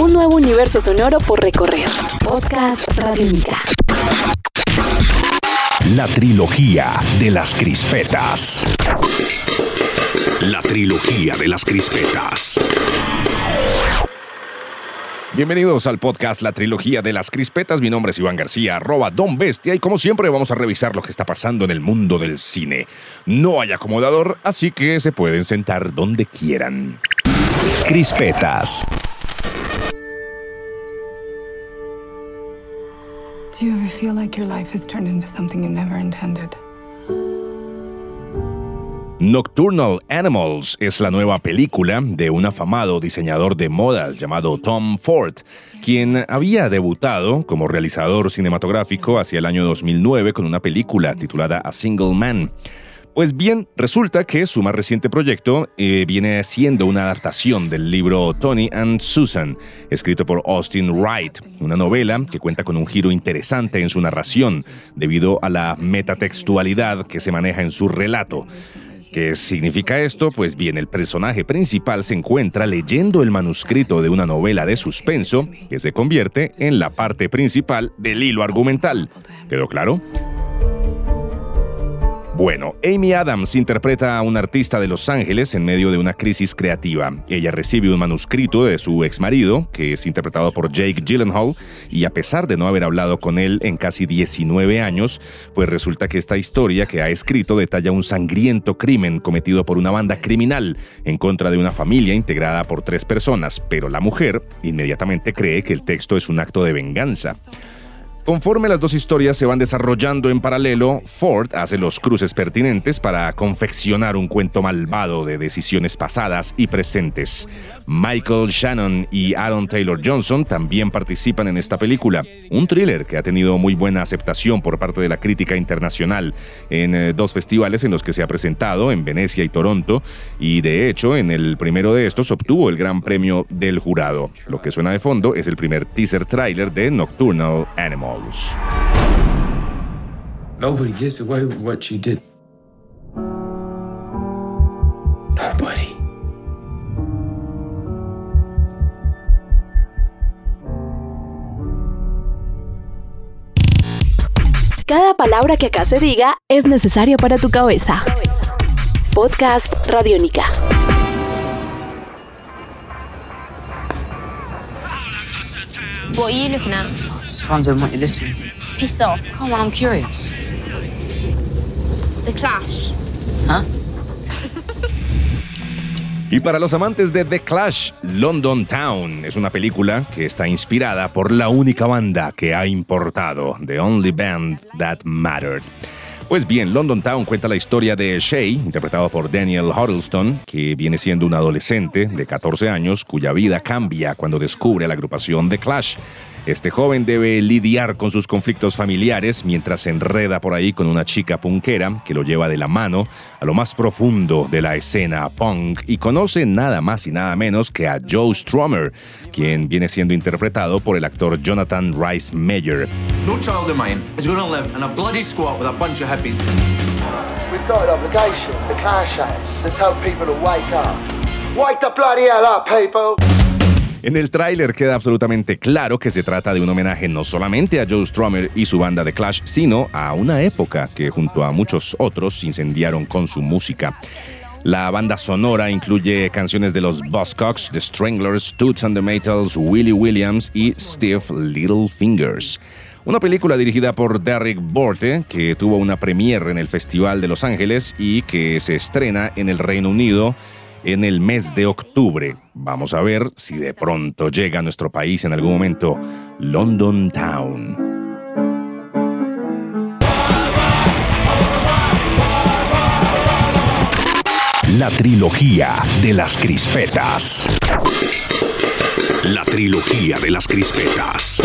Un nuevo universo sonoro por recorrer. Podcast Radiónica. La trilogía de las crispetas. La trilogía de las crispetas. Bienvenidos al podcast La Trilogía de las Crispetas. Mi nombre es Iván García, arroba Don Bestia, y como siempre vamos a revisar lo que está pasando en el mundo del cine. No hay acomodador, así que se pueden sentar donde quieran. Crispetas. You ever feel like your life has turned into something you never intended? Nocturnal Animals es la nueva película de un afamado diseñador de modas llamado Tom Ford, quien había debutado como realizador cinematográfico hacia el año 2009 con una película titulada A Single Man. Pues bien, resulta que su más reciente proyecto eh, viene siendo una adaptación del libro Tony and Susan, escrito por Austin Wright, una novela que cuenta con un giro interesante en su narración debido a la metatextualidad que se maneja en su relato. ¿Qué significa esto? Pues bien, el personaje principal se encuentra leyendo el manuscrito de una novela de suspenso que se convierte en la parte principal del hilo argumental. ¿Quedó claro? Bueno, Amy Adams interpreta a una artista de Los Ángeles en medio de una crisis creativa. Ella recibe un manuscrito de su ex marido, que es interpretado por Jake Gyllenhaal, y a pesar de no haber hablado con él en casi 19 años, pues resulta que esta historia que ha escrito detalla un sangriento crimen cometido por una banda criminal en contra de una familia integrada por tres personas, pero la mujer inmediatamente cree que el texto es un acto de venganza. Conforme las dos historias se van desarrollando en paralelo, Ford hace los cruces pertinentes para confeccionar un cuento malvado de decisiones pasadas y presentes. Michael Shannon y Aaron Taylor Johnson también participan en esta película, un thriller que ha tenido muy buena aceptación por parte de la crítica internacional en eh, dos festivales en los que se ha presentado, en Venecia y Toronto, y de hecho en el primero de estos obtuvo el gran premio del jurado. Lo que suena de fondo es el primer teaser trailer de Nocturnal Nobody gets away with what she did. Nobody. Cada palabra que acá se diga es necesaria para tu cabeza. Podcast Radiónica. What are you looking at? Just wondering what you're listening to. Piss off. Come on, I'm curious. The Clash. Huh? Y para los amantes de The Clash, London Town es una película que está inspirada por la única banda que ha importado, The Only Band That Mattered. Pues bien, London Town cuenta la historia de Shay, interpretado por Daniel Huddleston, que viene siendo un adolescente de 14 años cuya vida cambia cuando descubre la agrupación The Clash. Este joven debe lidiar con sus conflictos familiares mientras se enreda por ahí con una chica punkera que lo lleva de la mano a lo más profundo de la escena punk y conoce nada más y nada menos que a Joe Strummer, quien viene siendo interpretado por el actor Jonathan Rice Meyer. No child of mine is going to live in a bloody squat with a bunch of hippies. We've got an obligation, the Clash has, to tell people to wake up. Wake the bloody hell up, people! En el tráiler queda absolutamente claro que se trata de un homenaje no solamente a Joe Strummer y su banda de Clash, sino a una época que junto a muchos otros incendiaron con su música. La banda sonora incluye canciones de los Buzzcocks, The Stranglers, Toots and the Maytals, Willie Williams y Steve Littlefingers. Una película dirigida por Derek Borte, que tuvo una premiere en el Festival de Los Ángeles y que se estrena en el Reino Unido en el mes de octubre. Vamos a ver si de pronto llega a nuestro país en algún momento London Town. La trilogía de las crispetas. La trilogía de las crispetas.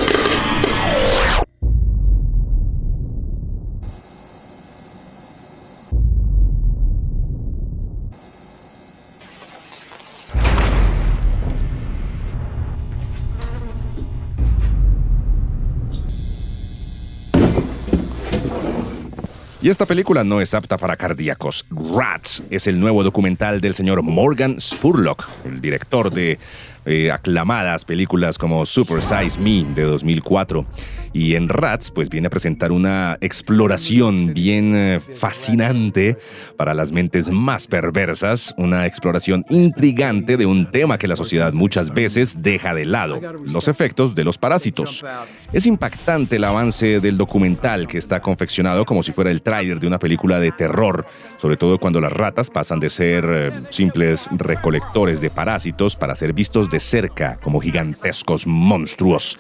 Y esta película no es apta para cardíacos. Rats es el nuevo documental del señor Morgan Spurlock, el director de eh, aclamadas películas como Super Size Me de 2004. Y en Rats, pues viene a presentar una exploración bien eh, fascinante para las mentes más perversas, una exploración intrigante de un tema que la sociedad muchas veces deja de lado, los efectos de los parásitos. Es impactante el avance del documental que está confeccionado como si fuera el tráiler de una película de terror, sobre todo cuando las ratas pasan de ser eh, simples recolectores de parásitos para ser vistos de cerca como gigantescos monstruos.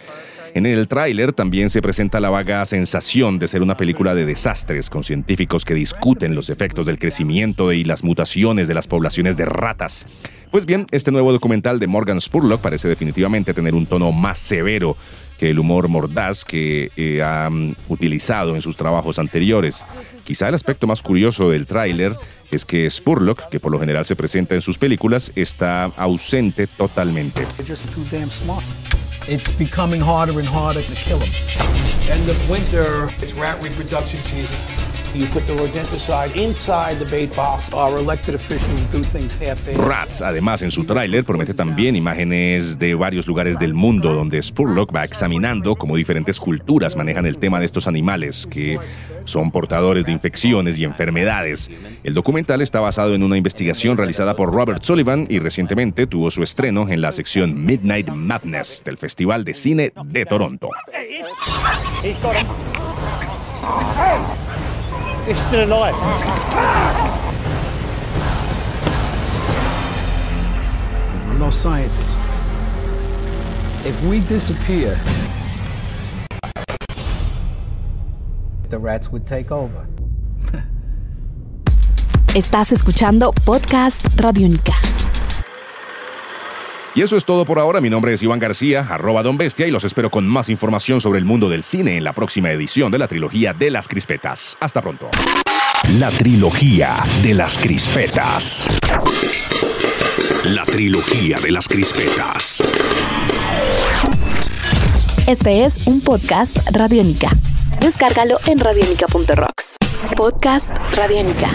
En el tráiler también se presenta la vaga sensación de ser una película de desastres con científicos que discuten los efectos del crecimiento y las mutaciones de las poblaciones de ratas. Pues bien, este nuevo documental de Morgan Spurlock parece definitivamente tener un tono más severo que el humor mordaz que eh, ha utilizado en sus trabajos anteriores. Quizá el aspecto más curioso del tráiler es que Spurlock, que por lo general se presenta en sus películas, está ausente totalmente. It's becoming harder and harder to kill them. End of winter, it's rat reproduction season. You put the rodenticide inside the bait box. Our elected officials do things half-assed. Rats, además, en su tráiler promete también imágenes de varios lugares del mundo donde Spurlock va examinando cómo diferentes culturas manejan el tema de estos animales que son portadores de infecciones y enfermedades. El documental está basado en una investigación realizada por Robert Sullivan y recientemente tuvo su estreno en la sección Midnight Madness del Festival de Cine de Toronto. It's still alive. I'm no scientist. If we disappear, the rats would take over. Estás escuchando Podcast Radiónica. Y eso es todo por ahora. Mi nombre es Iván García, arroba Don Bestia, y los espero con más información sobre el mundo del cine en la próxima edición de la trilogía de las crispetas. Hasta pronto. La trilogía de las crispetas. La trilogía de las crispetas. Este es un podcast Radiónica. Descárgalo en radiónica.rocks. Podcast Radiónica.